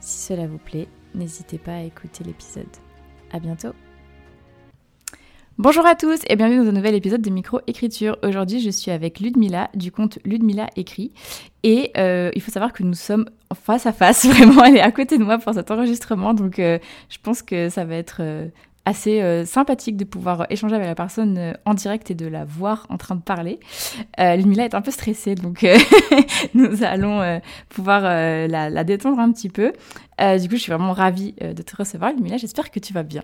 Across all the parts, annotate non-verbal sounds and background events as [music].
Si cela vous plaît, n'hésitez pas à écouter l'épisode. À bientôt Bonjour à tous et bienvenue dans un nouvel épisode de Micro-Écriture. Aujourd'hui, je suis avec Ludmila du compte Ludmila Écrit. Et euh, il faut savoir que nous sommes face à face, [laughs] vraiment, elle est à côté de moi pour cet enregistrement. Donc, euh, je pense que ça va être euh, assez euh, sympathique de pouvoir échanger avec la personne euh, en direct et de la voir en train de parler. Euh, Lumila est un peu stressée, donc euh, [laughs] nous allons euh, pouvoir la, la, détendre un petit peu. du coup, je suis vraiment ravie de te recevoir, Lumila. J'espère que tu vas bien.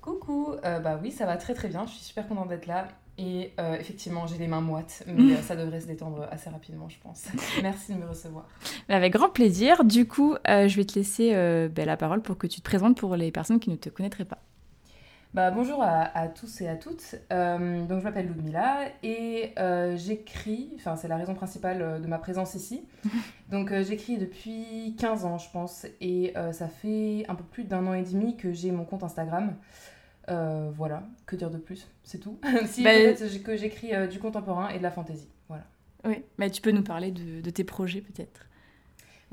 Coucou, bah oui, ça va très très bien. Je suis super contente d'être là. Et euh, effectivement, j'ai les mains moites, mais euh, ça devrait se détendre assez rapidement, je pense. [laughs] Merci de me recevoir. Avec grand plaisir. Du coup, euh, je vais te laisser ben, la parole pour que tu te présentes pour les personnes qui ne te connaîtraient pas. Bah, bonjour à, à, tous et à toutes. Euh, donc, je m'appelle Ludmila et euh, j'écris, enfin, c'est la raison principale de ma présence ici. [laughs] Donc, euh, j'écris depuis 15 ans, je pense, et ça fait un peu plus d'un an et demi que j'ai mon compte Instagram. voilà, que dire de plus? C'est tout. [laughs] si, bah, que j'écris du contemporain et de la fantaisie. Voilà. Oui, mais tu peux nous parler de, de tes projets peut-être?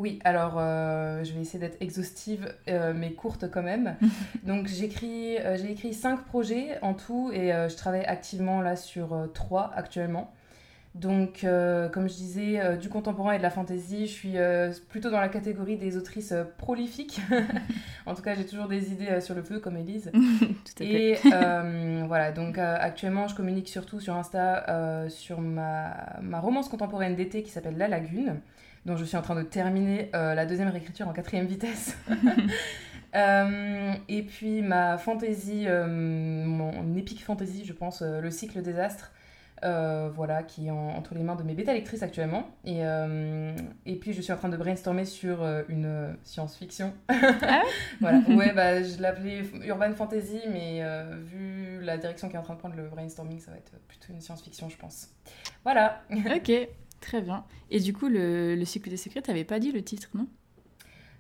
Oui, alors euh, je vais essayer d'être exhaustive, euh, mais courte quand même. [laughs] Donc j'écris, euh, j'ai écrit cinq projets en tout et je travaille activement là sur euh, trois actuellement. Donc comme je disais, du contemporain et de la fantaisie, je suis plutôt dans la catégorie des autrices prolifiques. [laughs] [laughs] en tout cas, j'ai toujours des idées sur le feu comme Elise. tout à et voilà, donc actuellement, je communique surtout sur Insta sur ma, ma romance contemporaine d'été qui s'appelle La Lagune dont je suis en train de terminer euh, la deuxième réécriture en quatrième vitesse. [laughs] [laughs] euh, et puis ma fantasy, euh, mon épique fantasy, je pense, le cycle des astres, voilà, qui est en, entre les mains de mes bêta lectrices actuellement. Et, et puis je suis en train de brainstormer sur une science-fiction. [laughs] Ah voilà, ouais, bah, je l'appelais urban fantasy, mais vu la direction qui est en train de prendre le brainstorming, ça va être plutôt une science-fiction, je pense. Voilà. ok. Très bien. Et du coup, le, le cycle des secrets, t'avais pas dit le titre, non?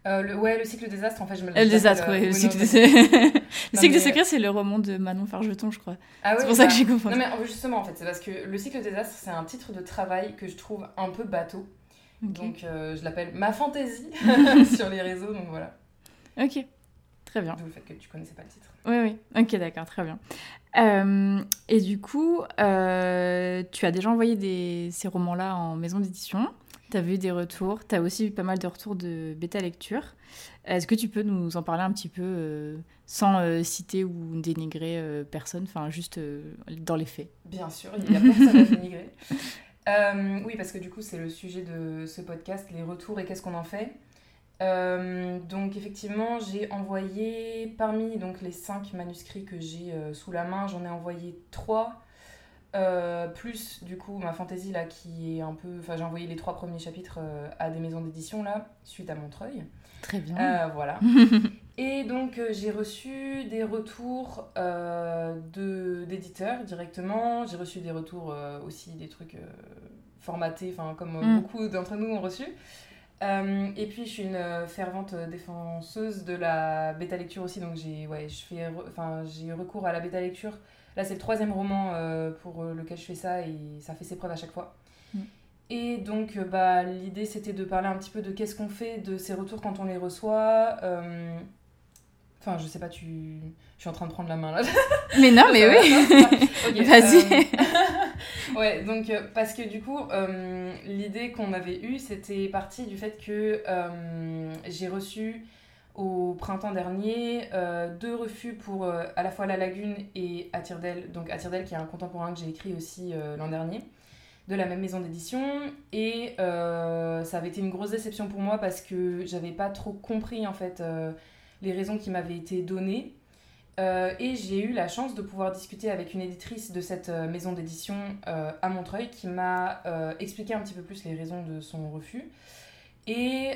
Euh, le, ouais, le cycle des astres, en fait, je me Le désastre, oui. [laughs] Le cycle, des... le cycle des secrets, c'est le roman de Manon Fargeton, je crois. Ah, oui, c'est pour ça que j'ai compris. Non, mais justement, en fait, c'est parce que le cycle des astres, c'est un titre de travail que je trouve un peu bateau. Okay. Donc, euh, je l'appelle ma fantaisie [laughs] [laughs] sur les réseaux, donc voilà. Ok, très bien. D'où le fait que tu connaissais pas le titre. Oui, oui. Ok, d'accord, très bien. Euh, et du coup, euh, tu as déjà envoyé des, ces romans-là en maison d'édition. Tu as vu des retours. Tu as aussi eu pas mal de retours de bêta lecture. Est-ce que tu peux nous en parler un petit peu euh, sans citer ou dénigrer personne, enfin juste dans les faits? Bien sûr, il n'y a personne à [laughs] dénigrer. oui, parce que du coup, c'est le sujet de ce podcast, les retours et qu'est-ce qu'on en fait. Euh, donc effectivement, j'ai envoyé parmi donc les cinq manuscrits que j'ai euh, sous la main, j'en ai envoyé trois. Euh, plus du coup ma fantaisie là qui est un peu enfin j'ai envoyé les trois premiers chapitres à des maisons d'édition là suite à Montreuil. Très bien. [laughs] Voilà. Et donc j'ai reçu des retours de d'éditeurs directement. J'ai reçu des retours aussi des trucs formatés enfin comme mm. beaucoup d'entre nous ont reçu euh, et puis je suis une fervente défenseuse de la bêta lecture aussi, donc j'ai ouais, je fais enfin j'ai recours à la bêta lecture. Là c'est le troisième roman euh, pour lequel je fais ça et ça fait ses preuves à chaque fois. Mm. Et donc bah l'idée c'était de parler un petit peu de qu'est-ce qu'on fait de ces retours quand on les reçoit. Enfin, je sais pas, tu. Je suis en train de prendre la main là. [laughs] Mais non, mais oui. [laughs] okay, [laughs] Vas-y. Euh... ouais, donc euh, parce que du coup, euh, l'idée qu'on avait eue, c'était parti du fait que euh, j'ai reçu au printemps dernier deux refus pour à la fois La Lagune et Atirdel. Donc Atirdel, qui est un contemporain que j'ai écrit aussi l'an dernier de la même maison d'édition et ça avait été une grosse déception pour moi parce que j'avais pas trop compris en fait les raisons qui m'avaient été données. Euh, et j'ai eu la chance de pouvoir discuter avec une éditrice de cette euh, maison d'édition euh, à Montreuil qui m'a expliqué un petit peu plus les raisons de son refus. Et,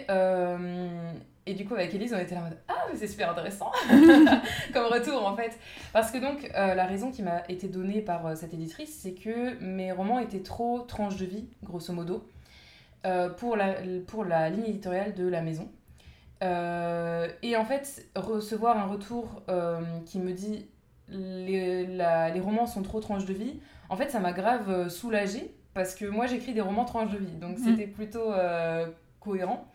et du coup, avec Elise, on était là en mode Ah, mais c'est super intéressant [laughs] comme retour en fait. Parce que donc, la raison qui m'a été donnée par cette éditrice, c'est que mes romans étaient trop tranches de vie, grosso modo, pour, la, pour la ligne éditoriale de la maison. Et en fait, recevoir un retour qui me dit les, les romans sont trop tranches de vie, en fait, ça m'a grave soulagée parce que moi j'écris des romans tranches de vie, donc mmh. c'était plutôt cohérent.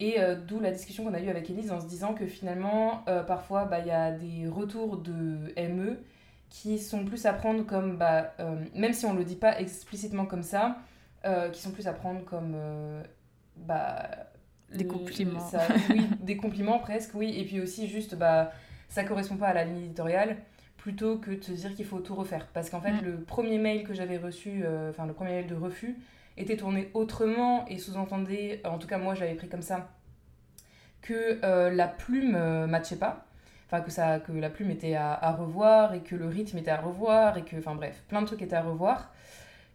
Et euh, d'où la discussion qu'on a eue avec Elise en se disant que finalement, euh, parfois, bah, il y a des retours de ME qui sont plus à prendre comme, bah, euh, même si on ne le dit pas explicitement comme ça, qui sont plus à prendre comme... bah, des compliments. oui, [laughs] des compliments presque, oui. Et puis aussi juste, bah, ça correspond pas à la ligne éditoriale plutôt que de te dire qu'il faut tout refaire. Parce qu'en fait, mm. le premier mail que j'avais reçu, enfin le premier mail de refus, était tourné autrement et sous-entendait, en tout cas moi j'avais pris comme ça, que euh, la plume euh, matchait pas. Enfin, que, ça, que la plume était à, revoir et que le rythme était à revoir et que, enfin bref, plein de trucs étaient à revoir.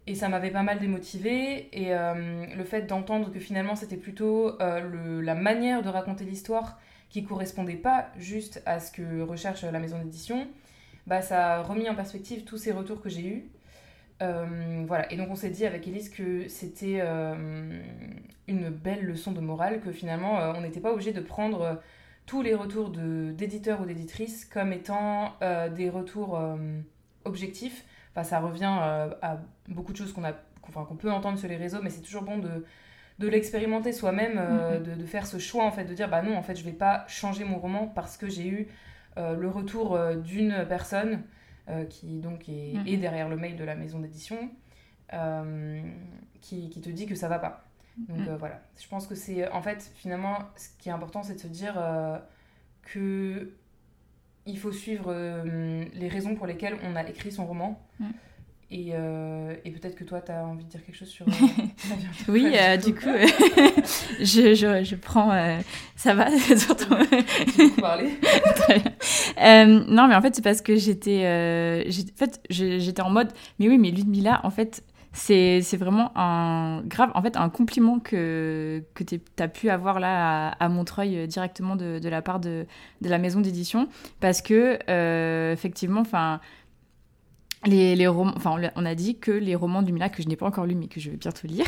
Et ça m'avait pas mal démotivé. Et euh, le fait d'entendre que finalement c'était plutôt le, la manière de raconter l'histoire qui correspondait pas juste à ce que recherche la maison d'édition, bah, ça a remis en perspective tous ces retours que j'ai eus. Euh, voilà, et donc on s'est dit avec Elise que c'était euh, une belle leçon de morale, que finalement euh, on n'était pas obligé de prendre tous les retours d'éditeurs ou d'éditrices comme étant des retours objectifs. Enfin, ça revient à beaucoup de choses qu'on qu'on peut entendre sur les réseaux, mais c'est toujours bon de, de l'expérimenter soi-même, mm-hmm. de, de, faire ce choix en fait, de dire bah non, en fait je vais pas changer mon roman parce que j'ai eu le retour d'une personne euh, qui donc est, mhm. derrière le mail de la maison d'édition, euh, qui, qui, te dit que ça va pas. Donc mhm. euh, voilà, je pense que c'est en fait finalement ce qui est important, c'est de se dire que il faut suivre les raisons pour lesquelles on a écrit son roman. Mhm. Et, et peut-être que toi, tu as envie de dire quelque chose sur... [laughs] oui, du coup, [laughs] je, je, je, prends... ça va [laughs] parlé. Euh, non, mais en fait, c'est parce que j'étais, euh, en fait, j'étais en mode, mais oui, mais Ludmilla, en fait, c'est, vraiment un grave, en fait, un compliment que, que tu as pu avoir là à, Montreuil euh, directement de, la part de, de la maison d'édition, parce que effectivement, enfin les, les romans, enfin, on a dit que les romans du Mila que je n'ai pas encore lu mais que je vais bientôt lire.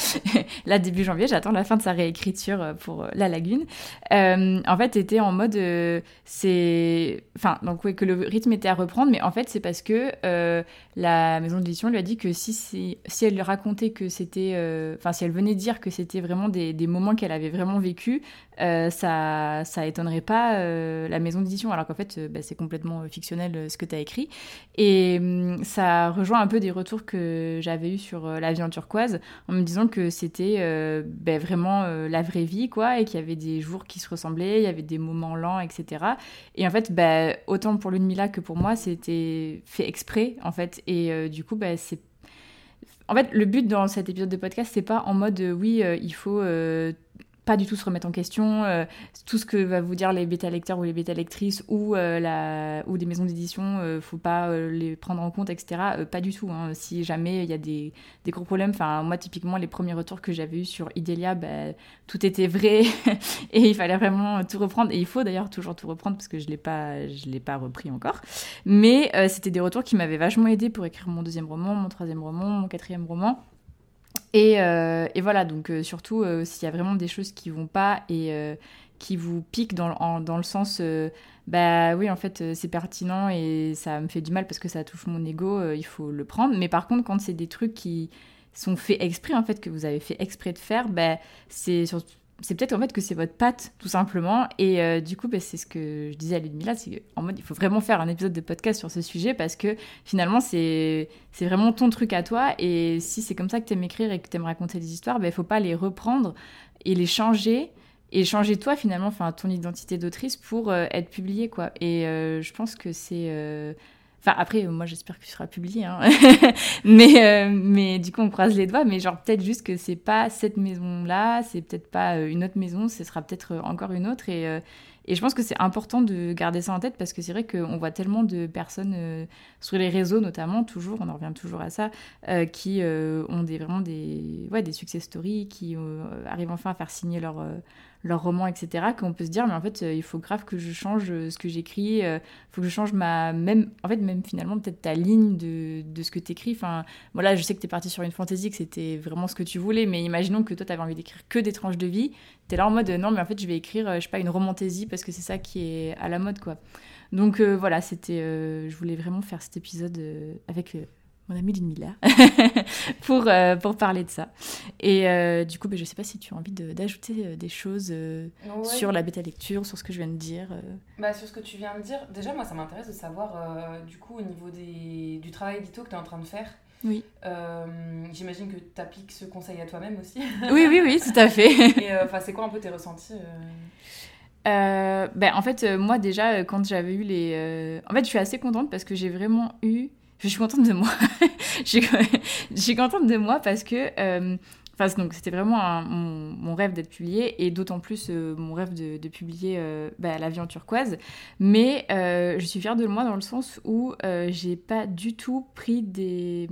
[laughs] Là, début janvier, j'attends la fin de sa réécriture euh, pour euh, La Lagune. Euh, en fait, était en mode, c'est, enfin, donc oui, que le rythme était à reprendre, mais en fait, c'est parce que la maison d'édition lui a dit que si si elle racontait que c'était, enfin, si elle venait dire que c'était vraiment des, moments qu'elle avait vraiment vécu, ça ça étonnerait pas la maison d'édition, alors qu'en fait, bah, c'est complètement fictionnel ce que tu as écrit et Hum, ça rejoint un peu des retours que j'avais eu sur euh, l'avion turquoise en me disant que c'était euh, ben, vraiment euh, la vraie vie quoi et qu'il y avait des jours qui se ressemblaient, il y avait des moments lents, etc. Et en fait, ben, autant pour Ludmilla que pour moi, c'était fait exprès en fait. Et du coup, ben, c'est en fait, le but dans cet épisode de podcast, c'est pas en mode oui, il faut pas du tout se remettre en question. Euh, tout ce que va vous dire les bêta-lecteurs ou les bêta-lectrices ou, euh, la, ou des maisons d'édition, euh, faut pas les prendre en compte, etc. pas du tout. Hein. Si jamais il y a des, des gros problèmes, enfin moi typiquement les premiers retours que j'avais eu sur Idelia, bah, tout était vrai [laughs] et il fallait vraiment tout reprendre. Et il faut d'ailleurs toujours tout reprendre parce que je l'ai pas, l'ai pas repris encore. Mais c'était des retours qui m'avaient vachement aidé pour écrire mon deuxième roman, mon troisième roman, mon quatrième roman. Euh, et, voilà, donc euh, surtout euh, s'il y a vraiment des choses qui vont pas et qui vous piquent dans, dans le sens, bah oui, en fait, c'est pertinent et ça me fait du mal parce que ça touche mon ego, il faut le prendre. Mais par contre, quand c'est des trucs qui sont faits exprès, en fait, que vous avez fait exprès de faire, bah, c'est surtout c'est peut-être en fait que c'est votre patte tout simplement. Et euh, du coup bah, c'est ce que je disais à Ludmilla c'est en mode il faut vraiment faire un épisode de podcast sur ce sujet parce que finalement c'est vraiment ton truc à toi. Et si c'est comme ça que tu aimes écrire et que tu aimes raconter des histoires bah, il faut pas les reprendre et les changer. Et changer toi finalement enfin ton identité d'autrice pour euh, être publié quoi. Et euh, je pense que c'est Enfin, après, moi, j'espère que tu seras publié. Hein. [laughs] mais, euh, mais du coup, on croise les doigts. Mais genre, peut-être juste que c'est pas cette maison-là, c'est peut-être pas euh, une autre maison, ce sera peut-être euh, encore une autre. Et, et je pense que c'est important de garder ça en tête parce que c'est vrai qu'on voit tellement de personnes sur les réseaux, notamment, toujours, on en revient toujours à ça, qui ont des, vraiment des, ouais, des success stories, qui arrivent enfin à faire signer leur leur roman, etc., qu'on peut se dire, mais en fait, il faut grave que je change ce que j'écris, il faut que je change ma. Même, en fait, même finalement, peut-être ta ligne de, de ce que tu écris. Enfin, voilà, je sais que tu es parti sur une fantaisie, que c'était vraiment ce que tu voulais, mais imaginons que toi, tu avais envie d'écrire que des tranches de vie. Tu es là en mode, non, mais en fait, je vais écrire, je sais pas, une romantaisie parce que c'est ça qui est à la mode, quoi. Donc voilà, c'était. je voulais vraiment faire cet épisode avec mon ami Lynn Miller, [laughs] pour, euh, pour parler de ça. Et euh, du coup, ben, je ne sais pas si tu as envie d'ajouter euh, des choses sur la bêta lecture, sur ce que je viens de dire. Bah, sur ce que tu viens de dire, déjà, moi, ça m'intéresse de savoir, du coup, au niveau des, du travail édito que tu es en train de faire. Oui. J'imagine que tu appliques ce conseil à toi-même aussi. [laughs] oui, oui, oui, tout à fait. [laughs] Et enfin, c'est quoi un peu tes ressentis ben, En fait, moi, déjà, quand j'avais eu les. En fait, je suis assez contente parce que j'ai vraiment eu je suis contente de moi. [laughs] je, suis, contente de moi parce que euh, Enfin, donc c'était vraiment mon, rêve d'être publié et d'autant plus euh, mon rêve de, publier euh, bah, La vie en turquoise. Mais je suis fière de moi dans le sens où j'ai pas du tout pris des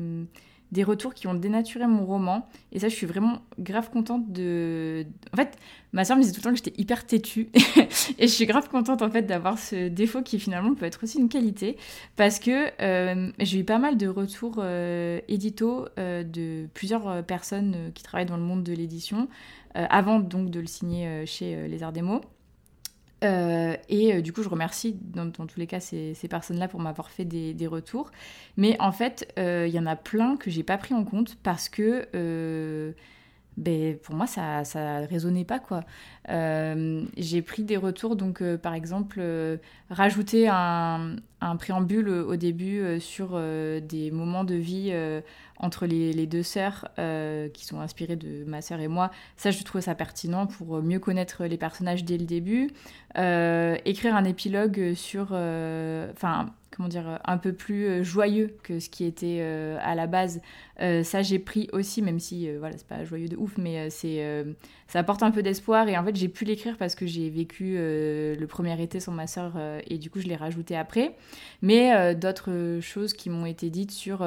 des retours qui ont dénaturé mon roman. Et ça, je suis vraiment grave contente de. En fait, ma soeur me disait tout le temps que j'étais hyper têtue. [laughs] et je suis grave contente en fait d'avoir ce défaut qui finalement peut être aussi une qualité. Parce que euh, j'ai eu pas mal de retours euh, euh, de plusieurs personnes qui travaillent dans le monde de l'édition, avant donc de le signer chez Les Arts des Mots. Euh, et euh, du coup, je remercie dans, tous les cas ces, personnes-là pour m'avoir fait des, retours. Mais en fait, euh, il y en a plein que j'ai pas pris en compte parce que ben, pour moi, ça ne résonnait pas. quoi. j'ai pris des retours, donc par exemple, rajouter un, un, préambule au début sur des moments de vie entre les, deux sœurs euh, qui sont inspirées de ma sœur et moi. Ça, je trouve ça pertinent pour mieux connaître les personnages dès le début. Euh, écrire un épilogue sur, euh, comment dire, un peu plus joyeux que ce qui était à la base. ça, j'ai pris aussi, même si, voilà, c'est pas joyeux de ouf, mais c'est, ça apporte un peu d'espoir. Et en fait, j'ai pu l'écrire parce que j'ai vécu le premier été sans ma sœur et du coup, je l'ai rajouté après. Mais d'autres choses qui m'ont été dites sur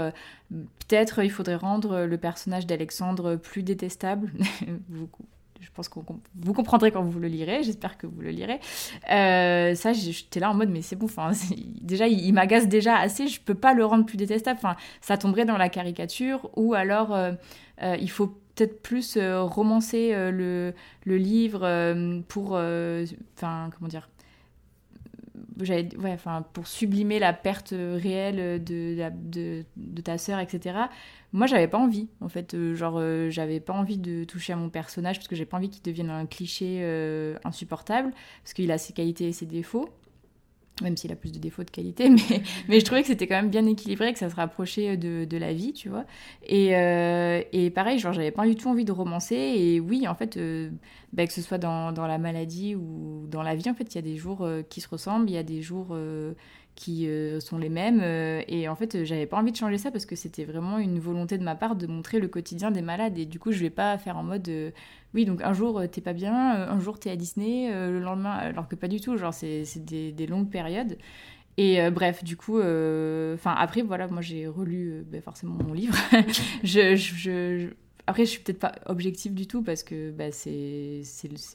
Peut-être il faudrait rendre le personnage d'Alexandre plus détestable. [laughs] je pense que vous comprendrez quand vous le lirez, j'espère que vous le lirez. Euh, ça, j'étais là en mode, mais c'est bon, enfin, déjà, il, m'agace déjà assez, je peux pas le rendre plus détestable. Enfin, ça tomberait dans la caricature, ou alors euh, euh, il faut peut-être plus romancer le, le, livre pour, enfin, comment dire, ouais, enfin, pour sublimer la perte réelle de, de, de ta sœur, etc. Moi, j'avais pas envie, en fait. Euh, genre, euh, j'avais pas envie de toucher à mon personnage parce que j'ai pas envie qu'il devienne un cliché euh, insupportable parce qu'il a ses qualités et ses défauts même s'il a plus de défauts de qualité, [laughs] mais, je trouvais que c'était quand même bien équilibré, que ça se rapprochait de, la vie, tu vois. Et, euh, et pareil, genre, j'avais pas du tout envie de romancer, et oui, en fait, euh, bah, que ce soit dans, dans, la maladie ou dans la vie, en fait, il y a des jours euh, qui se ressemblent, il y a des jours qui euh, sont les mêmes. Euh, et en fait, j'avais pas envie de changer ça parce que c'était vraiment une volonté de ma part de montrer le quotidien des malades. Et du coup, je vais pas faire en mode euh, oui, donc un jour t'es pas bien, un jour t'es à Disney, le lendemain, alors que pas du tout. Genre, c'est des, des, longues périodes. Et bref, du coup, enfin après, voilà, moi j'ai relu ben, forcément mon livre. [laughs] je, je, après, je suis peut-être pas objective du tout parce que bah, c'est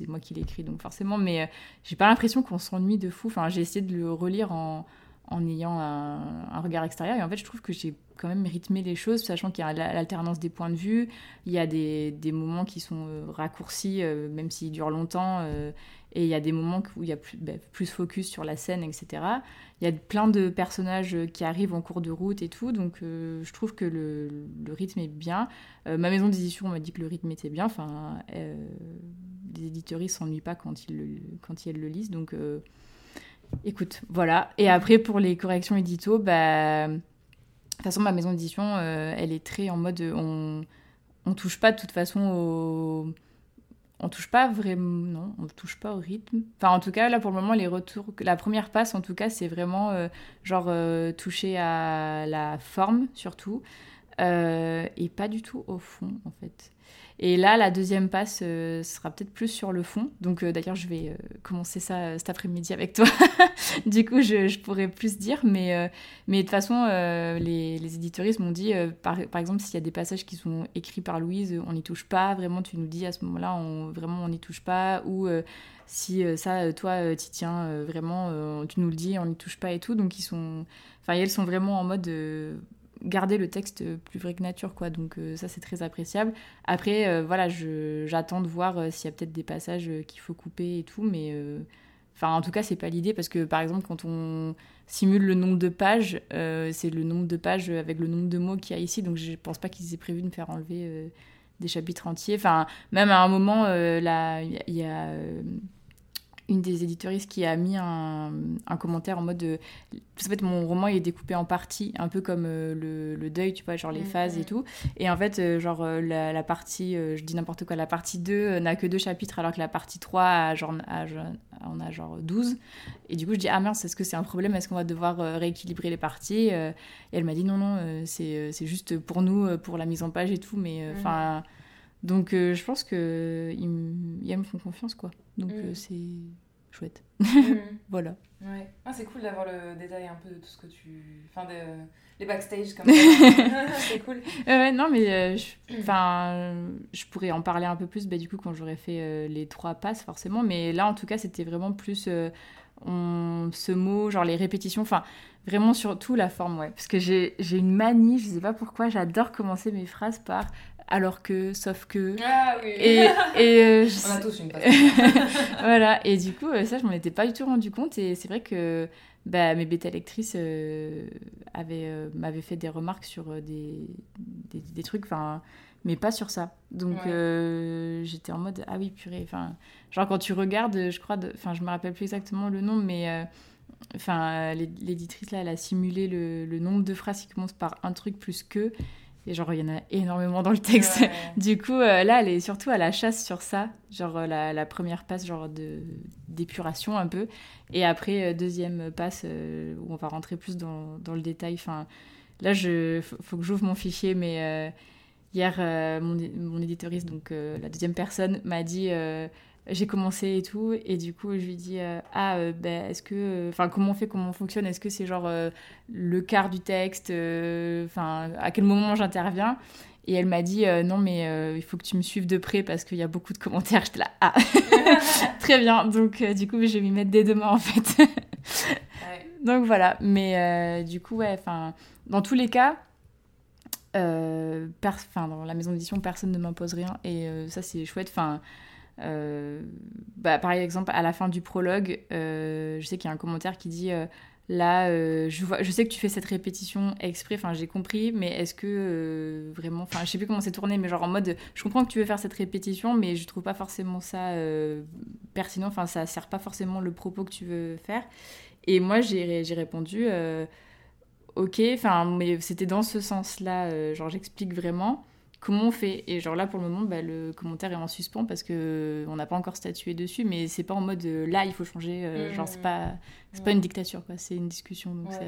moi qui l'ai écrit, donc forcément, mais j'ai pas l'impression qu'on s'ennuie de fou. Enfin, j'ai essayé de le relire en, en ayant un, regard extérieur. Et en fait, je trouve que j'ai quand même rythmé les choses, sachant qu'il y a l'alternance des points de vue, il y a des, moments qui sont euh, raccourcis, euh, même s'ils durent longtemps, euh, et il y a des moments où il y a plus, bah, focus sur la scène, etc. Il y a plein de personnages qui arrivent en cours de route et tout, donc je trouve que le, le, rythme est bien. ma maison d'édition m'a dit que le rythme était bien, enfin, les éditeurs s'ennuient pas quand ils, quand ils le lisent, donc Écoute, voilà. Et après, pour les corrections édito, bah, de toute façon, ma maison d'édition, euh, elle est très en mode on, on touche pas de toute façon au. On touche pas vraiment. Non, on touche pas au rythme. Enfin, en tout cas, là, pour le moment, les retours. La première passe, en tout cas, c'est vraiment euh, genre euh, toucher à la forme, surtout. et pas du tout au fond, en fait. Et là, la deuxième passe sera peut-être plus sur le fond. Donc d'ailleurs, je vais commencer ça cet après-midi avec toi. [laughs] du coup, je, pourrais plus dire. Mais, mais de toute façon, les, les m'ont dit, par, par, exemple, s'il y a des passages qui sont écrits par Louise, on n'y touche pas. Vraiment, tu nous dis à ce moment-là, on, vraiment, on n'y touche pas. Ou si ça, toi, t'y tiens vraiment, tu nous le dis, on n'y touche pas et tout. Donc ils sont... Enfin, elles sont vraiment en mode garder le texte plus vrai que nature, quoi. Donc euh, ça, c'est très appréciable. Après, euh, voilà, j'attends de voir euh, s'il y a peut-être des passages qu'il faut couper et tout, mais... Enfin, en tout cas, c'est pas l'idée parce que, par exemple, quand on simule le nombre de pages, c'est le nombre de pages avec le nombre de mots qu'il y a ici, donc je pense pas qu'ils aient prévu de me faire enlever des chapitres entiers. Enfin, même à un moment, là, il y a une des éditoristes qui a mis un, un commentaire en mode de, en fait mon roman il est découpé en parties un peu comme euh, le, le, deuil tu vois genre les mm, phases et tout. Et en fait euh, genre euh, la, la partie je dis n'importe quoi la partie 2 n'a que deux chapitres alors que la partie 3 a genre, a, on a genre 12 et du coup je dis ah mince est-ce que c'est un problème? Est-ce qu'on va devoir rééquilibrer les parties? Et elle m'a dit non non c'est juste pour nous pour la mise en page et tout mais mm. enfin donc je pense que ils, me font confiance quoi donc c'est chouette. Mm. [laughs] voilà. Ouais. Ah, c'est cool d'avoir le détail un peu de tout ce que tu. Enfin, de... les backstage comme [laughs] ça. [laughs] c'est cool. ouais, non, mais euh, je... Enfin, je pourrais en parler un peu plus bah, du coup quand j'aurais fait euh, les trois passes forcément. Mais là, en tout cas, c'était vraiment plus euh, on... ce mot, genre les répétitions. Enfin, vraiment surtout la forme, ouais. Parce que j'ai une manie, je sais pas pourquoi, j'adore commencer mes phrases par alors que, sauf que. Ah oui. Et, et euh, [laughs] On a tous une [laughs] Voilà, et du coup, euh, ça, je m'en étais pas du tout rendu compte. Et c'est vrai que bah, mes bêta lectrices euh, m'avaient fait des remarques sur des, des, des trucs, enfin, mais pas sur ça. Donc j'étais en mode, ah oui, purée. Enfin, genre quand tu regardes, je crois, enfin, je me rappelle plus exactement le nom, mais enfin l'éditrice là elle a simulé le, le, nombre de phrases qui commencent par un truc plus que et genre, il y en a énormément dans le texte. [laughs] du coup, euh, là, elle est surtout à la chasse sur ça. Genre, euh, la, la première passe, genre, de, d'épuration un peu. Et après, euh, deuxième passe, où on va rentrer plus dans, dans le détail. Enfin, là, il faut, faut, que j'ouvre mon fichier, mais hier, mon, mon éditoriste, donc la deuxième personne, m'a dit j'ai commencé et tout et du coup je lui dis euh, ah euh, ben est-ce que euh, enfin comment on fait comment on fonctionne est-ce que c'est genre le quart du texte enfin à quel moment j'interviens? Et elle m'a dit non mais il faut que tu me suives de près parce qu'il y a beaucoup de commentaires. J'étais là ah. [laughs] [laughs] Très bien. Donc du coup je vais m'y mettre dès demain en fait. Donc voilà. Mais du coup ouais enfin dans tous les cas enfin dans la maison d'édition personne ne m'impose rien. Et ça c'est chouette. Enfin euh, bah, par exemple, à la fin du prologue, euh, je sais qu'il y a un commentaire qui dit euh, là, je, vois, je sais que tu fais cette répétition exprès, enfin j'ai compris, mais est-ce que vraiment, enfin je sais plus comment c'est tourné, mais genre en mode, je comprends que tu veux faire cette répétition, mais je trouve pas forcément ça pertinent, enfin ça sert pas forcément le propos que tu veux faire. Et moi j'ai répondu, ok, enfin mais c'était dans ce sens-là, genre j'explique vraiment comment on fait Et genre là, pour le moment, bah, le commentaire est en suspens parce que on n'a pas encore statué dessus, mais c'est pas en mode euh, là, il faut changer. Euh, genre, c'est pas, c'est pas une dictature, quoi. C'est une discussion, donc ça,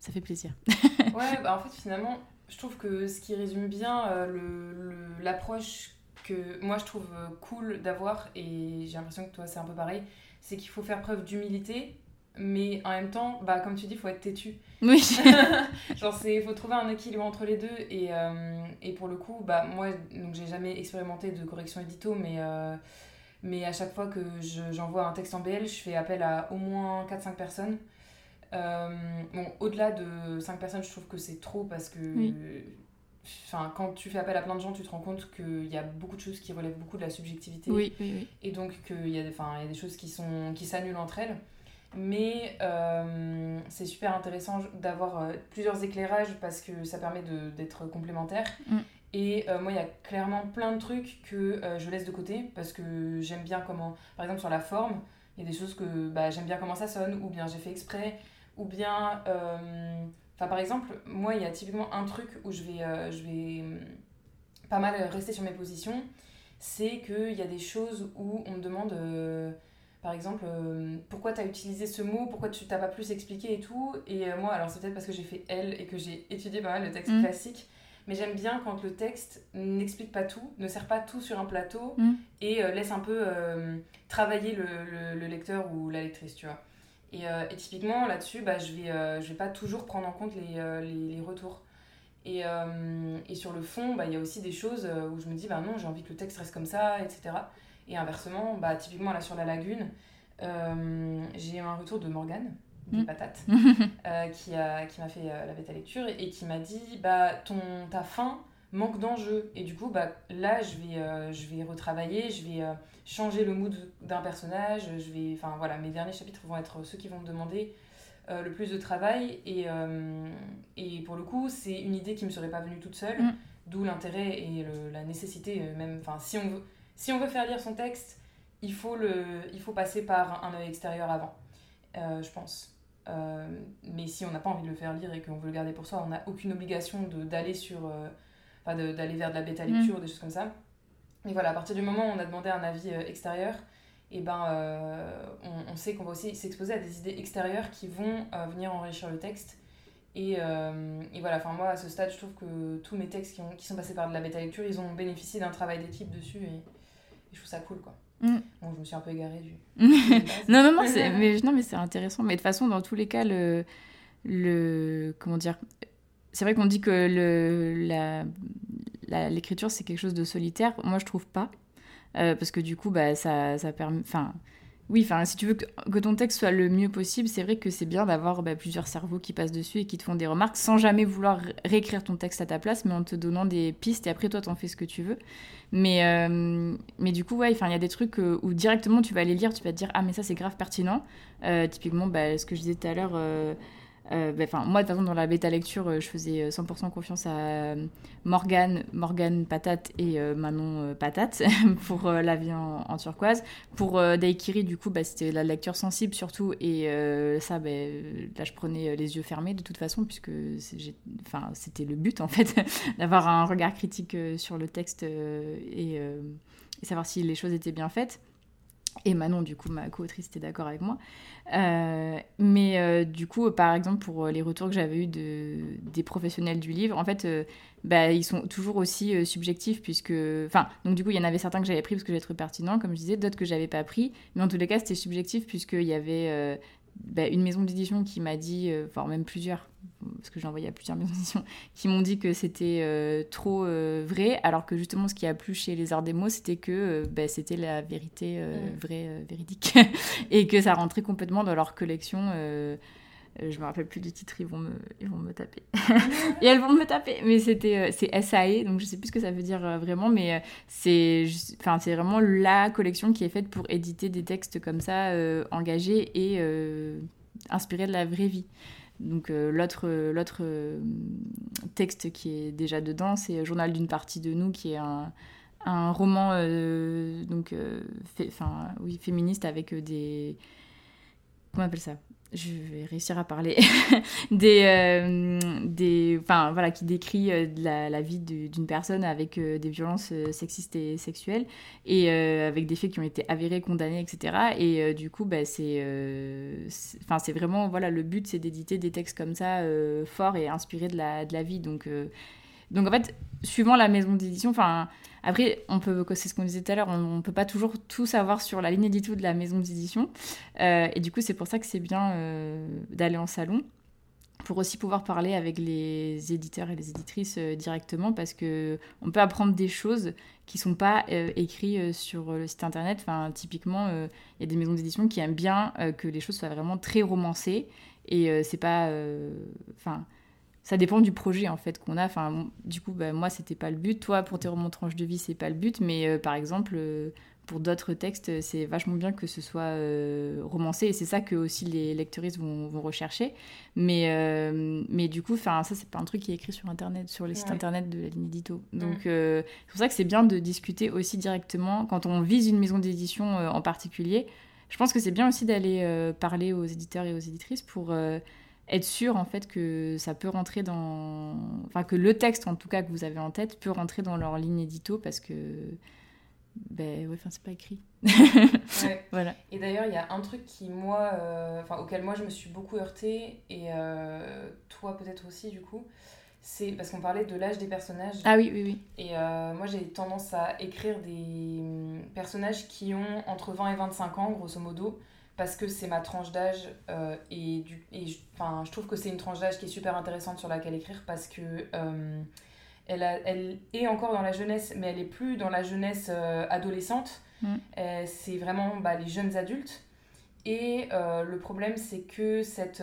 ça, fait plaisir. [laughs] ouais, bah, en fait, finalement, je trouve que ce qui résume bien euh, l'approche que moi je trouve cool d'avoir, et j'ai l'impression que toi c'est un peu pareil, c'est qu'il faut faire preuve d'humilité mais en même temps, bah, comme tu dis, il faut être têtu. Oui. [laughs] Genre, il faut trouver un équilibre entre les deux. Et, euh, et pour le coup, bah, moi, donc j'ai jamais expérimenté de correction édito, mais, euh, mais à chaque fois que j'envoie un texte en BL, je fais appel à au moins 4-5 personnes. Euh, bon, au-delà de 5 personnes, je trouve que c'est trop parce que. Enfin, quand tu fais appel à plein de gens, tu te rends compte qu'il y a beaucoup de choses qui relèvent beaucoup de la subjectivité. Oui, oui, oui. Et donc qu'il y, a y a des choses qui, sont, qui s'annulent entre elles. Mais euh, c'est super intéressant d'avoir euh, plusieurs éclairages parce que ça permet d'être complémentaire. Mm. Et euh, moi, il y a clairement plein de trucs que je laisse de côté parce que j'aime bien comment, par exemple sur la forme, il y a des choses que bah, j'aime bien comment ça sonne, ou bien j'ai fait exprès, ou bien, enfin par exemple, moi, il y a typiquement un truc où je vais, je vais pas mal rester sur mes positions, c'est qu'il y a des choses où on me demande par exemple, euh, pourquoi tu as utilisé ce mot, pourquoi tu t'as pas plus expliqué et tout. Et euh, moi, alors c'est peut-être parce que j'ai fait L et que j'ai étudié pas mal le texte mm. classique, mais j'aime bien quand le texte n'explique pas tout, ne sert pas tout sur un plateau Mm. et euh, laisse un peu travailler le, le- le lecteur ou la lectrice, tu vois. Et, et typiquement là-dessus, bah, je vais, je vais pas toujours prendre en compte les, les, les retours. Et, et sur le fond, bah, il y a aussi des choses où je me dis, bah non, j'ai envie que le texte reste comme ça, etc. Et inversement, bah, typiquement là sur la lagune, euh, j'ai eu un retour de Morgane, des Mm. patates, [laughs] euh, qui a- qui m'a fait euh, la bêta lecture et qui m'a dit, bah ton, ta fin manque d'enjeu. Et du coup, bah, là, je vais, euh, je vais retravailler, je vais changer le mood d'un personnage. Je vais, enfin voilà, mes derniers chapitres vont être ceux qui vont me demander le plus de travail. Et, et pour le coup, c'est une idée qui me serait pas venue toute seule. Mm. D'où l'intérêt et le- la nécessité, même, enfin, si on veut, si on veut faire lire son texte, il faut, le, il faut passer par un œil extérieur avant, euh, je pense. Euh, mais si on n'a pas envie de le faire lire et qu'on veut le garder pour soi, on n'a aucune obligation d'aller sur, euh, enfin, d'aller vers de la bêta lecture ou des choses comme ça. Et voilà, à partir du moment où on a demandé un avis extérieur, et ben, euh, on, on sait qu'on va aussi s'exposer à des idées extérieures qui vont venir enrichir le texte. Et, euh, et voilà, enfin moi à ce stade, je trouve que tous mes textes qui, ont, qui sont passés par de la bêta lecture, ils ont bénéficié d'un travail d'équipe dessus et je trouve ça cool quoi. Mm. Bon, je me suis un peu égarée du. [laughs] non, non, non, c'est, [laughs] mais, non, mais c'est intéressant. Mais de toute façon, dans tous les cas, le, le comment dire, c'est vrai qu'on dit que le, la, la- l'écriture c'est quelque chose de solitaire. Moi, je trouve pas, Euh, parce que du coup, bah, ça, ça permet, enfin. Oui, enfin, si tu veux que, ton texte soit le mieux possible, c'est vrai que c'est bien d'avoir bah, plusieurs cerveaux qui passent dessus et qui te font des remarques sans jamais vouloir ré- réécrire ton texte à ta place, mais en te donnant des pistes et après toi t'en fais ce que tu veux. Mais, euh, mais du coup, ouais, il y a des trucs euh, où directement tu vas aller lire, tu vas te dire ah mais ça c'est grave pertinent. Euh, typiquement, bah, ce que je disais tout à l'heure. Euh, enfin, moi, de toute façon, dans la bêta lecture, euh, je faisais euh, 100% confiance à euh, Morgane, Morgane Patate et euh, Manon euh, Patate [laughs] pour euh, La vie en, turquoise. Pour euh, Daikiri, du coup, bah, c'était la lecture sensible surtout. Et euh, ça, euh, là, je prenais euh, les yeux fermés de toute façon, puisque c'était le but, en fait, [laughs] d'avoir un regard critique euh, sur le texte euh, euh, et savoir si les choses étaient bien faites. Et Manon, du coup, ma co-autrice, était d'accord avec moi. Euh, mais euh, du coup, par exemple, pour les retours que j'avais eus de, des professionnels du livre, en fait, euh, bah, ils sont toujours aussi euh, subjectifs, puisque. Enfin, donc du coup, il y en avait certains que j'avais pris parce que j'avais trouvé pertinent, comme je disais, d'autres que j'avais pas pris. Mais en tous les cas, c'était subjectif, puisqu'il y avait euh, bah, une maison d'édition qui m'a dit, euh, voire même plusieurs, parce que j'ai envoyé à plusieurs [laughs] maisons d'édition, qui m'ont dit que c'était euh, trop euh, vrai, alors que justement, ce qui a plu chez les arts des mots, c'était que euh, bah, c'était la vérité vraie, véridique, [laughs] et que ça rentrait complètement dans leur collection. Euh, je me rappelle plus du titre, ils vont me, ils vont me taper. [laughs] et elles vont me taper. Mais c'était, euh, c'est SAE, donc je sais plus ce que ça veut dire euh, vraiment, mais c'est, enfin, c'est vraiment la collection qui est faite pour éditer des textes comme ça, euh, engagés et euh, inspirés de la vraie vie. Donc euh, l'autre, l'autre texte qui est déjà dedans, c'est Journal d'une partie de nous, qui est un, un roman donc, fé- oui, féministe avec des... Comment on appelle ça? Je vais réussir à parler [laughs] des euh, des enfin voilà qui décrit euh, la, la vie d'une personne avec euh, des violences sexistes et sexuelles et avec des faits qui ont été avérés condamnés etc et du coup bah, c'est c'est- vraiment voilà le but c'est d'éditer des textes comme ça forts et inspirés de la de la vie. Donc donc en fait suivant la maison d'édition enfin après, on peut, c'est ce qu'on disait tout à l'heure, on ne peut pas toujours tout savoir sur la ligne édito de la maison d'édition. Euh, et du coup, c'est pour ça que c'est bien euh, d'aller en salon pour aussi pouvoir parler avec les éditeurs et les éditrices euh, directement parce que on peut apprendre des choses qui sont pas euh, écrites sur le site internet. Enfin, typiquement, il y a des maisons d'édition qui aiment bien que les choses soient vraiment très romancées et c'est pas, enfin ça dépend du projet en fait qu'on a. Enfin, du coup, bah, moi, c'était pas le but. Toi, pour tes romans tranches de vie, c'est pas le but. Mais euh, par exemple, euh, pour d'autres textes, c'est vachement bien que ce soit euh, romancé. Et c'est ça que aussi les lectrices vont, vont rechercher. Mais, euh, mais du coup, ça, c'est pas un truc qui est écrit sur internet, sur les sites Ouais. internet de la ligne édito. Donc, euh, c'est pour ça que c'est bien de discuter aussi directement quand on vise une maison d'édition euh, en particulier. Je pense que c'est bien aussi d'aller euh, parler aux éditeurs et aux éditrices pour euh, être sûr en fait que ça peut rentrer dans enfin que le texte en tout cas que vous avez en tête peut rentrer dans leur ligne édito parce que ben ouais enfin c'est pas écrit Ouais. [laughs] voilà Et d'ailleurs, il y a un truc qui, moi, euh, enfin, auquel moi je me suis beaucoup heurtée, et euh, toi peut-être aussi, du coup, c'est parce qu'on parlait de l'âge des personnages. Ah oui, oui, oui. Et euh, moi, j'ai tendance à écrire des hum, personnages qui ont entre 20 et 25 ans, grosso modo, parce que c'est ma tranche d'âge. euh, et du, et je, enfin, je trouve que c'est une tranche d'âge qui est super intéressante sur laquelle écrire parce que euh, elle, a, elle est encore dans la jeunesse, mais elle est plus dans la jeunesse euh, adolescente. Mm. C'est vraiment bah, les jeunes adultes. Et le problème, c'est que cette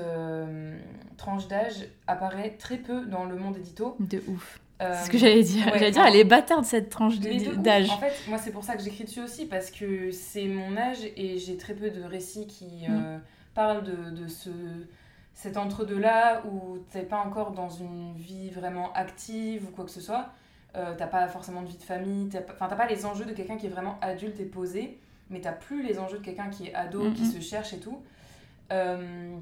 tranche d'âge apparaît très peu dans le monde édito. De ouf. Euh, C'est ce que j'allais dire. ouais, j'allais dire, elle est bâtarde cette tranche d'âge. En fait, moi, c'est pour ça que j'écris dessus aussi, parce que c'est mon âge et j'ai très peu de récits qui euh, parlent de, de ce, cet entre-deux-là où t'es pas encore dans une vie vraiment active ou quoi que ce soit. Euh, t'as pas forcément de vie de famille, t'as pas, enfin, t'as pas les enjeux de quelqu'un qui est vraiment adulte et posé, mais t'as plus les enjeux de quelqu'un qui est ado, qui se cherche et tout. Euh,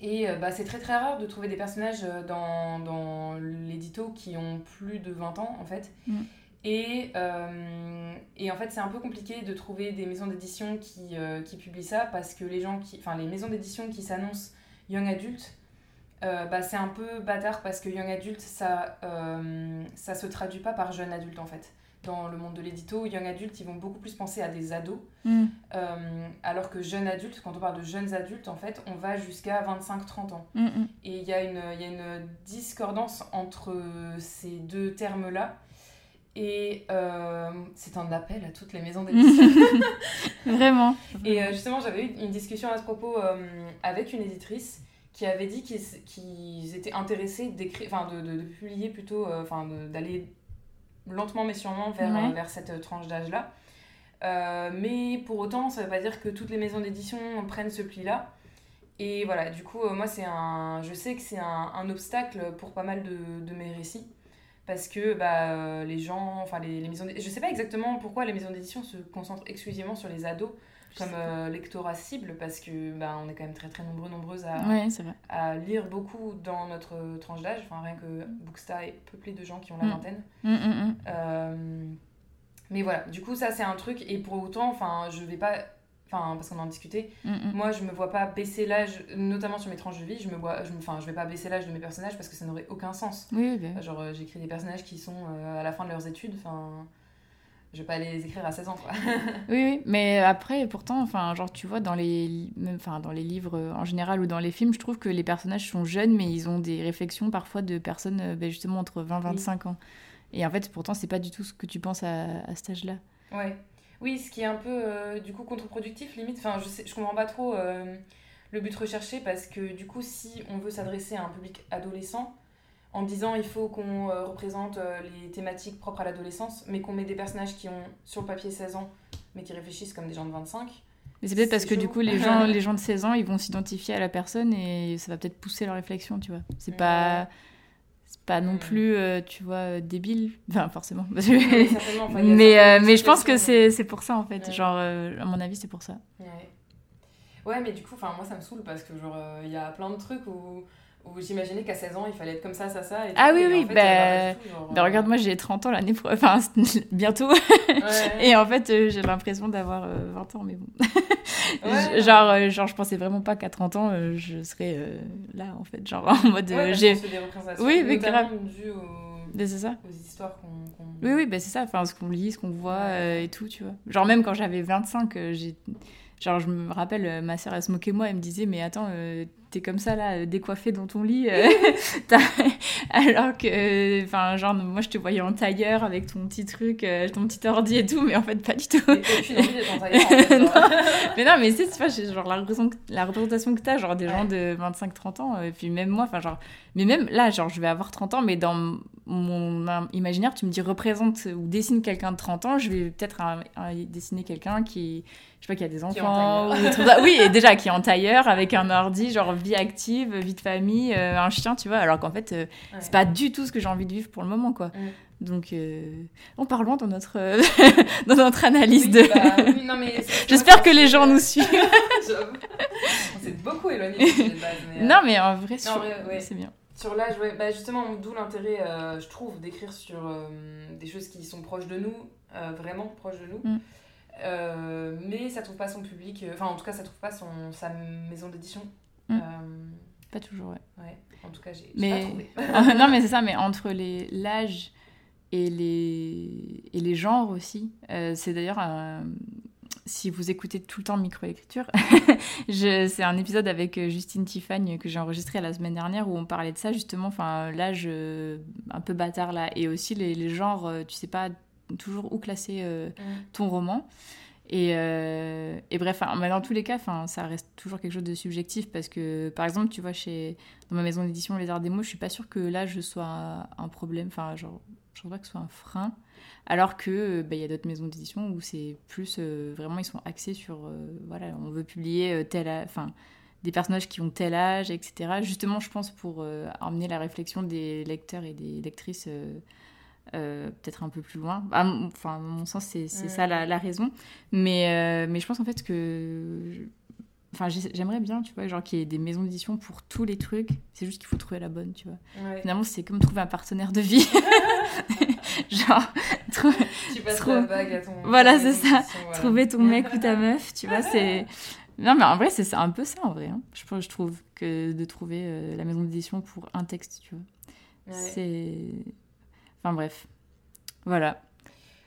et euh, bah, c'est très très rare de trouver des personnages euh, dans, dans l'édito qui ont plus de 20 ans en fait. Mm. Et, euh, et en fait, c'est un peu compliqué de trouver des maisons d'édition qui, euh, qui publient ça parce que les gens qui, enfin, les maisons d'édition qui s'annoncent young adulte, euh, bah, c'est un peu bâtard parce que young adulte, ça, ça se traduit pas par jeune adulte en fait. Dans le monde de l'édito, young adulte, ils vont beaucoup plus penser à des ados. Mm. Euh, alors que jeune adulte, quand on parle de jeunes adultes, en fait, on va jusqu'à 25-30 ans. Mm, mm. Et il y, a une- il y a une discordance entre ces deux termes-là. Et euh, c'est un appel à toutes les maisons d'édition. [laughs] Vraiment. Et euh, justement, j'avais eu une discussion à ce propos euh, avec une éditrice qui avait dit qu'ils étaient intéressés de, de, de publier plutôt, enfin d'aller lentement mais sûrement vers, Ouais. euh, vers cette tranche d'âge-là. Euh, mais pour autant, ça veut pas dire que toutes les maisons d'édition prennent ce pli-là. Et voilà, du coup, euh, moi, c'est un, je sais que c'est un, un obstacle pour pas mal de, de mes récits. Parce que bah, euh, les gens, enfin les, les maisons d'édition, je sais pas exactement pourquoi les maisons d'édition se concentrent exclusivement sur les ados comme euh, lectorat cible, parce que bah, on est quand même très très nombreux, nombreuses à, Ouais, lire beaucoup dans notre tranche d'âge. Enfin, rien que Booksta est peuplé de gens qui ont la Mm. vingtaine. Mm, mm, mm. Euh, mais voilà, du coup, ça c'est un truc, et pour autant, enfin, je vais pas. Enfin, parce qu'on en discutait, Mm, mm. moi je me vois pas baisser l'âge, notamment sur mes tranches de vie, je me vois. je Enfin, je vais pas baisser l'âge de mes personnages parce que ça n'aurait aucun sens. Oui, oui, bah, Genre, euh, j'écris des personnages qui sont euh, à la fin de leurs études, enfin. Je vais pas les écrire à 16 ans, quoi. [laughs] Oui, oui, mais après, pourtant, enfin, genre, tu vois, dans les, même, enfin, dans les livres euh, en général ou dans les films, je trouve que les personnages sont jeunes, mais ils ont des réflexions parfois de personnes, euh, ben, justement, entre 20 et 25 ans. Et en fait, pourtant, c'est pas du tout ce que tu penses à, à cet âge-là. Ouais. Oui, ce qui est un peu euh, du coup contre-productif limite. Enfin, je sais, je comprends pas trop le but recherché parce que du coup, si on veut s'adresser à un public adolescent en disant il faut qu'on euh, représente euh, les thématiques propres à l'adolescence, mais qu'on met des personnages qui ont sur le papier 16 ans mais qui réfléchissent comme des gens de 25. Mais c'est peut-être parce que du coup, les gens, [laughs] les gens de 16 ans, ils vont s'identifier à la personne et ça va peut-être pousser leur réflexion, tu vois. C'est pas, c'est pas non plus, euh, tu vois, débile. Enfin, forcément. [laughs] Enfin, mais, euh, mais je pense que c'est pour ça, en fait. Ouais. Genre, euh, à mon avis, c'est pour ça. Ouais. Ouais, mais du coup, enfin, moi ça me saoule parce que genre il y a plein de trucs où, où j'imaginais qu'à 16 ans il fallait être comme ça, ça, ça. Et Ah oui, oui, en fait, bah, euh, tout, genre, Bah, regarde, moi, j'ai 30 ans l'année pro... Enfin, [laughs] bientôt. ouais. Et en fait, euh, j'ai l'impression d'avoir euh, 20 ans, mais bon. [laughs] Ouais. genre, euh, genre, je pensais vraiment pas qu'à 30 ans, euh, je serais là, en fait. Genre, en mode. j'ai... Oui, mais grave. c'est ça. aux histoires qu'on. Oui, oui, bah, c'est ça. Enfin, ce qu'on lit, ce qu'on voit et tout, tu vois. Genre, même quand j'avais 25, euh, j'ai. Genre, je me rappelle, ma sœur, elle se moquait de moi, elle me disait, mais attends, t'es comme ça, là, euh, décoiffée dans ton lit. euh, [laughs] Alors que, euh, enfin, genre, moi, je te voyais en tailleur avec ton petit truc, ton petit ordi et tout, mais en fait, pas du tout. Et en tailleur, en [laughs] fait, mais non, mais c'est, tu j'ai genre la, représentation que t'as, genre des gens de 25-30 ans, et puis même moi, enfin, genre, mais même là, genre, je vais avoir 30 ans, mais dans mon im- imaginaire, tu me dis représente ou dessine quelqu'un de 30 ans, je vais peut-être dessiner quelqu'un qui, je sais pas, qui a des enfants, ou des trucs oui, et déjà, qui est en tailleur, avec un ordi, genre vie active, vie de famille, euh, un chien, tu vois, alors qu'en fait, euh, Ouais. c'est pas du tout ce que j'ai envie de vivre pour le moment, quoi. Mm. Donc, euh, on part loin dans notre, euh, [laughs] dans notre analyse Oui, de. bah, oui, [laughs] non, mais c'est- J'espère que les gens nous suivent. [laughs] On s'est beaucoup éloigné de base. Mais, euh, Non, mais en vrai, sur- ouais. c'est bien. Sur l'âge, ouais, bah justement, d'où l'intérêt, euh, je trouve, d'écrire sur des choses qui sont proches de nous, vraiment proches de nous. Mm. Mais ça trouve pas son public, enfin en tout cas, ça trouve pas son, sa maison d'édition. Mm. Euh, Pas toujours, ouais. Ouais, en tout cas, j'ai Mais- pas trouvé. [laughs] non, mais c'est ça, mais entre les- l'âge et les, et les genres aussi. euh, c'est d'ailleurs, un- si vous écoutez tout le temps microécriture, [laughs] je- c'est un épisode avec euh, Justine Tifagne que j'ai enregistré la semaine dernière où on parlait de ça, justement, enfin, l'âge euh, un peu bâtard là, et aussi les, les genres, euh, tu sais pas toujours où classer euh, ton roman. Et, euh, et bref, enfin, mais dans tous les cas, ça reste toujours quelque chose de subjectif parce que, par exemple, tu vois, chez, dans ma maison d'édition Les Arts des Mots, je suis pas sûre que l'âge soit un problème, enfin, genre, je trouve pas que ce soit un frein. Alors que euh, bah, il y a d'autres maisons d'édition où c'est plus euh, vraiment ils sont axés sur voilà on veut publier tel enfin des personnages qui ont tel âge etc justement je pense pour euh, emmener la réflexion des lecteurs et des lectrices euh, peut-être un peu plus loin À mon- enfin à mon sens c'est c'est ça la, la raison mais euh, mais je pense en fait que je- Enfin, j'ai- j'aimerais bien, tu vois, genre qu'il y ait des maisons d'édition pour tous les trucs. C'est juste qu'il faut trouver la bonne, tu vois. Ouais. Finalement, c'est comme trouver un partenaire de vie. [laughs] genre, trou- Tu passes trop- la bague à ton. Voilà, c'est ça. voilà. trouver ton mec ou ta [laughs] meuf, tu vois, c'est... Non, mais en vrai, c'est un peu ça, en vrai. hein. Je, trouve que de trouver euh, la maison d'édition pour un texte, tu vois. Ouais. C'est... Enfin, bref. Voilà.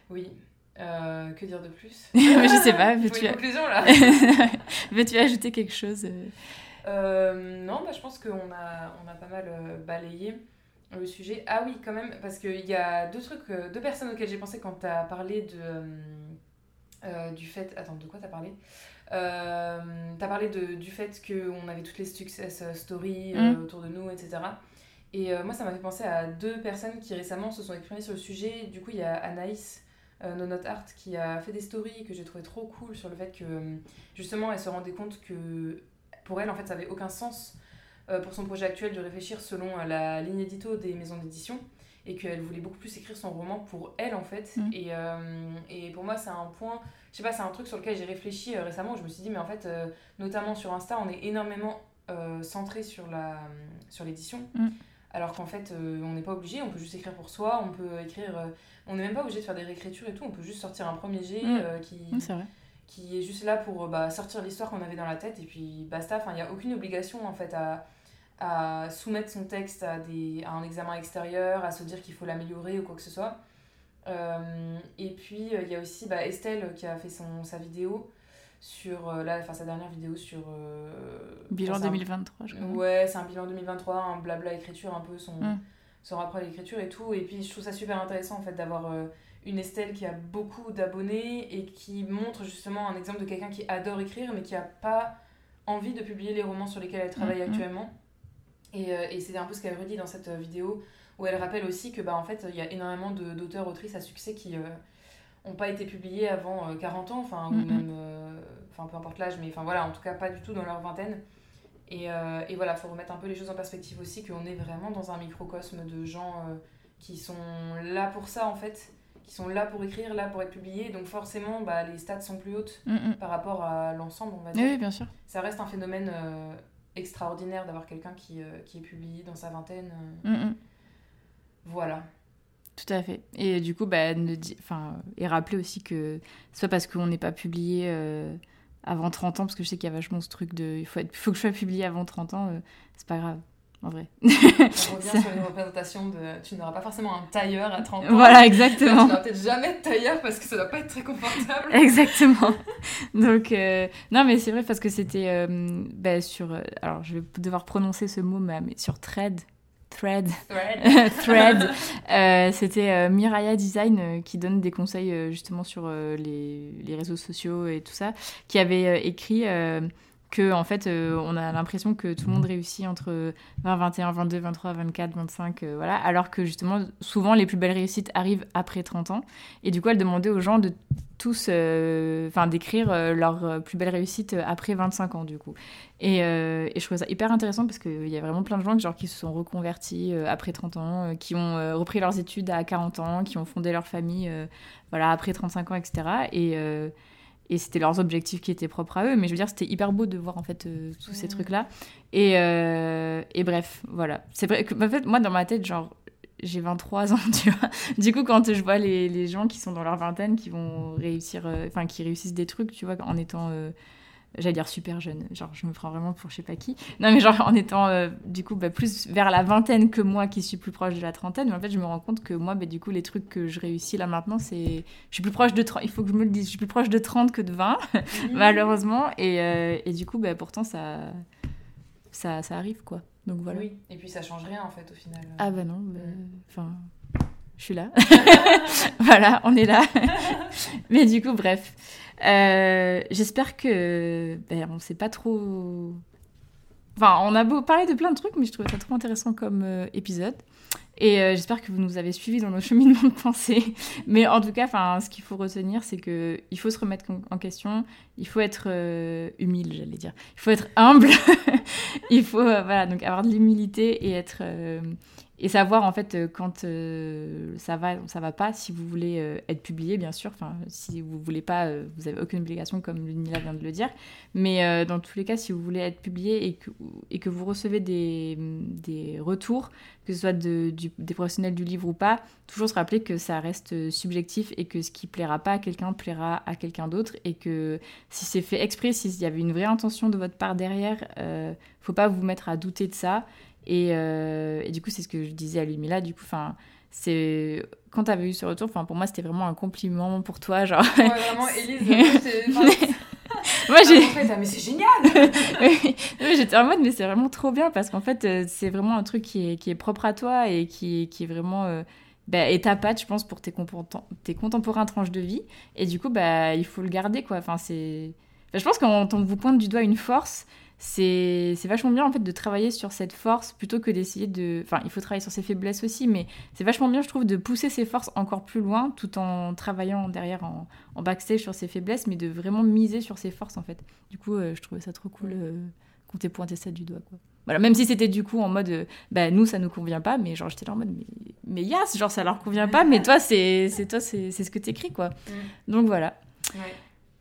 Oui. Euh, que dire de plus [laughs] Mais je sais pas, veux-tu... [laughs] veux-tu ajouter quelque chose euh Euh, non, bah, je pense qu'on a, on a pas mal balayé le sujet. Ah oui, quand même, parce qu'il y a deux trucs, deux personnes auxquelles j'ai pensé quand tu as parlé de, euh, du fait. Attends, de quoi tu as parlé? Euh, T'as parlé de, du fait qu'on avait toutes les success stories euh, Mm. autour de nous, etc. Et euh, moi, ça m'a fait penser à deux personnes qui récemment se sont exprimées sur le sujet. Du coup, il y a Anaïs, euh, No Not Art, qui a fait des stories que j'ai trouvé trop cool sur le fait que, euh, justement, elle se rendait compte que pour elle, en fait, ça avait aucun sens euh, pour son projet actuel de réfléchir selon la ligne édito des maisons d'édition et qu'elle voulait beaucoup plus écrire son roman pour elle en fait. Mm. Et, euh, et pour moi, c'est un point, je sais pas, c'est un truc sur lequel j'ai réfléchi euh, récemment. où Je me suis dit, mais en fait, euh, notamment sur Insta, on est énormément centré sur la sur l'édition. Mm. Alors qu'en fait, euh, on n'est pas obligé, on peut juste écrire pour soi, on peut écrire. euh, on n'est même pas obligé de faire des réécritures et tout, on peut juste sortir un premier jet euh, qui, vrai. est juste là pour bah, sortir l'histoire qu'on avait dans la tête et puis basta. Enfin, il n'y a aucune obligation en fait à, à soumettre son texte à, des, à un examen extérieur, à se dire qu'il faut l'améliorer ou quoi que ce soit. Euh, et puis euh, il y a aussi bah, Estelle qui a fait son, sa vidéo sur euh, là, enfin sa dernière vidéo sur euh, Bilan enfin, c'est un- 2023, je crois. Ouais, c'est un bilan 2023, un blabla écriture, un peu son, Mm. son rapport à l'écriture et tout. Et puis je trouve ça super intéressant en fait d'avoir euh, une Estelle qui a beaucoup d'abonnés et qui montre justement un exemple de quelqu'un qui adore écrire mais qui a pas envie de publier les romans sur lesquels elle travaille Mhm. actuellement. Et, et c'était un peu ce qu'elle redit dans cette vidéo où elle rappelle aussi que bah, en fait il y a énormément de- d'auteurs, autrices à succès qui n'ont pas été publiés avant euh, 40 ans, enfin, ou même, euh, enfin peu importe l'âge, mais enfin voilà, en tout cas pas du tout dans leur vingtaine. Et, euh, et voilà, faut remettre un peu les choses en perspective aussi, qu'on est vraiment dans un microcosme de gens euh, qui sont là pour ça en fait, qui sont là pour écrire, là pour être publiés, donc forcément bah, les stats sont plus hautes Mm, par rapport à l'ensemble, on va dire. Oui, bien sûr. Ça reste un phénomène euh, extraordinaire d'avoir quelqu'un qui, euh, qui est publié dans sa vingtaine. euh, Mm, voilà. Tout à fait. Et du coup, bah, ne di- enfin, et rappeler aussi que c'est pas parce qu'on n'est pas publié euh, avant 30 ans, parce que je sais qu'il y a vachement ce truc de il faut, être, faut que je sois publié avant 30 ans, euh, c'est pas grave, en vrai. On revient [laughs] sur les représentations de. Tu n'auras pas forcément un tailleur à 30 ans. voilà, Tu exactement. n'auras peut-être jamais de tailleur parce que ça doit pas être très confortable. [laughs] Exactement. Donc, euh, non, mais c'est vrai parce que c'était euh, bah, sur. alors, je vais devoir prononcer ce mot, mais sur Thread. Thread. Thread. [laughs] Thread. [laughs] Euh, c'était euh, Miraya Design euh, qui donne des conseils justement sur les, les réseaux sociaux et tout ça, qui avait écrit que en fait euh, on a l'impression que tout le monde réussit entre 20, 21, 22, 23, 24, 25, euh, voilà, alors que justement souvent les plus belles réussites arrivent après 30 ans. Et du coup elle demandait aux gens de tous, euh, enfin d'écrire euh, leur plus belle réussite après 25 ans du coup. Et, et je trouvais ça hyper intéressant parce qu'il y a vraiment plein de gens qui se sont reconvertis après 30 ans, qui ont repris leurs études à 40 ans, qui ont fondé leur famille voilà, après 35 ans, etc. Et, et c'était leurs objectifs qui étaient propres à eux. Mais je veux dire, c'était hyper beau de voir en fait euh, tous ces Mhm. trucs-là. Et, euh, et bref, voilà. C'est vrai que en fait, moi, dans ma tête, genre, j'ai 23 [laughs] ans, tu vois. Du coup, quand je vois les, les gens qui sont dans leur vingtaine, qui vont réussir, euh, enfin, qui réussissent des trucs, tu vois, en étant. J'allais dire super jeune, genre je me prends vraiment pour je sais pas qui. Non mais genre en étant euh, du coup bah, plus vers la vingtaine que moi qui suis plus proche de la trentaine, mais en fait je me rends compte que moi bah, du coup les trucs que je réussis là maintenant c'est je suis plus proche de 30, il faut que je me le dise, je suis plus proche de 30 que de 20 [laughs] malheureusement et, euh, et, du coup bah, pourtant ça, ça ça arrive quoi. Donc voilà. Oui, et puis ça change rien en fait au final. Ah bah non, bah, enfin je suis là. [laughs] voilà, on est là. [laughs] mais du coup bref. Euh, j'espère que. Ben, on sait pas trop. Enfin, on a beau parler de plein de trucs, mais je trouvais ça trop intéressant comme euh, épisode. Et euh, j'espère que vous nous avez suivis dans nos [laughs] cheminements de pensée. Mais en tout cas, ce qu'il faut retenir, c'est que il faut se remettre en question. Il faut être humile, j'allais dire. Il faut être humble. [laughs] il faut, voilà, donc avoir de l'humilité et être et savoir en fait euh, quand euh, ça va ça va pas si vous voulez euh, être publié bien sûr. Enfin si vous voulez pas vous avez aucune obligation comme Ludmilla vient de le dire. Mais dans tous les cas si vous voulez être publié et que, vous recevez des, des retours que ce soit de, des professionnels du livre ou pas toujours se rappeler que ça reste subjectif et que ce qui plaira pas à quelqu'un plaira à quelqu'un d'autre et que si c'est fait exprès s'il y avait une vraie intention de votre part derrière faut pas vous mettre à douter de ça euh, et, du coup, c'est ce que je disais à Lumila. Du coup, enfin, c'est quand tu avais eu ce retour, enfin, pour moi, c'était vraiment un compliment pour toi, genre. Ouais, vraiment, [laughs] Elise. [laughs] moi j'ai ah, mais c'est génial [laughs] j'étais en mode mais c'est vraiment trop bien parce qu'en fait euh, c'est vraiment un truc qui est, qui est propre à toi et qui, qui est vraiment euh, bah, et ta patte je pense pour tes, tes contemporains tranches de vie et du coup bah il faut le garder quoi enfin c'est je pense quand on vous pointe du doigt une force c'est vachement bien en fait de travailler sur cette force plutôt que d'essayer de... Enfin, il faut travailler sur ses faiblesses aussi, mais c'est vachement bien, je trouve, de pousser ses forces encore plus loin tout en travaillant derrière en, en backstage sur ses faiblesses, mais de vraiment miser sur ses forces en fait. Du coup, euh, je trouvais ça trop cool euh, qu'on t'ait pointé ça du doigt. Quoi. Voilà, même si c'était du coup en mode, euh, bah nous ça nous convient pas, mais genre j'étais là en mode, mais, mais yes, genre ça leur convient pas, mais [laughs] toi c'est toi c'est ce que t'écris quoi. Mm. Donc voilà.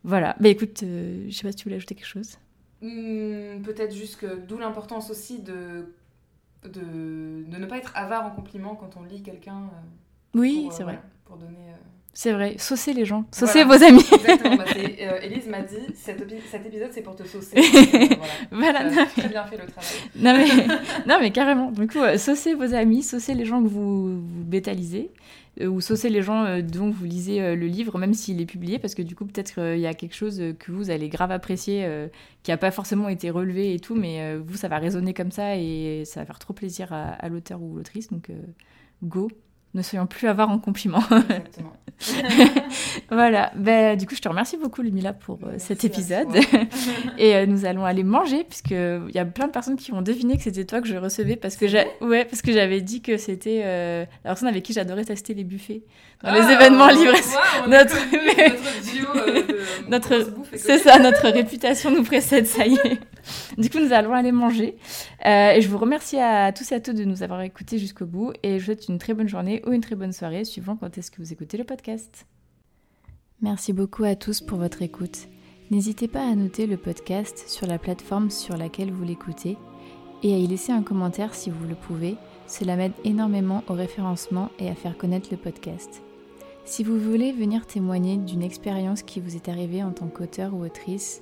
Voilà, bah écoute, je sais pas si tu voulais ajouter quelque chose. Hmm, peut-être juste que d'où l'importance aussi de, de, de, ne pas être avare en compliments quand on lit quelqu'un. Euh, oui, c'est euh, vrai. pour donner. Euh, c'est vrai, saucer les gens, saucer vos amis. Exactement, bah, Elise [laughs] m'a dit cet, cet épisode c'est pour te saucer. [laughs] voilà, voilà très bien fait le travail. non, mais, [laughs] non mais carrément, du coup, saucer vos amis, saucer les gens que vous, vous bétalisez. Euh, ou saucer les gens euh, dont vous lisez euh, le livre, même s'il est publié, parce que du coup, peut-être qu'il y a quelque chose que vous allez grave apprécier, qui n'a pas forcément été relevé et tout, mais vous, ça va résonner comme ça et ça va faire trop plaisir à l'auteur ou l'autrice. Donc, go, ne soyons plus avares en compliments. Exactement. [laughs] voilà. Ben, du coup, je te remercie beaucoup, Lumila, pour euh, cet épisode. [laughs] et euh, nous allons aller manger, puisqu'il y a plein de personnes qui vont deviner que c'était toi que je recevais, parce que, ouais, parce que j'avais dit que c'était euh, la personne avec qui j'adorais tester les buffets dans les ah, événements libres. [laughs] notre notre, c'est ça, notre réputation nous précède, ça y est. [laughs] Du coup, nous allons aller manger. et je vous remercie à tous et à toutes de nous avoir écoutés jusqu'au bout. Et je vous souhaite une très bonne journée ou une très bonne soirée, suivant quand est-ce que vous écoutez le podcast. Merci beaucoup à tous pour votre écoute. N'hésitez pas à noter le podcast sur la plateforme sur laquelle vous l'écoutez et à y laisser un commentaire si vous le pouvez. Cela m'aide énormément au référencement et à faire connaître le podcast. Si vous voulez venir témoigner d'une expérience qui vous est arrivée en tant qu'auteur ou autrice,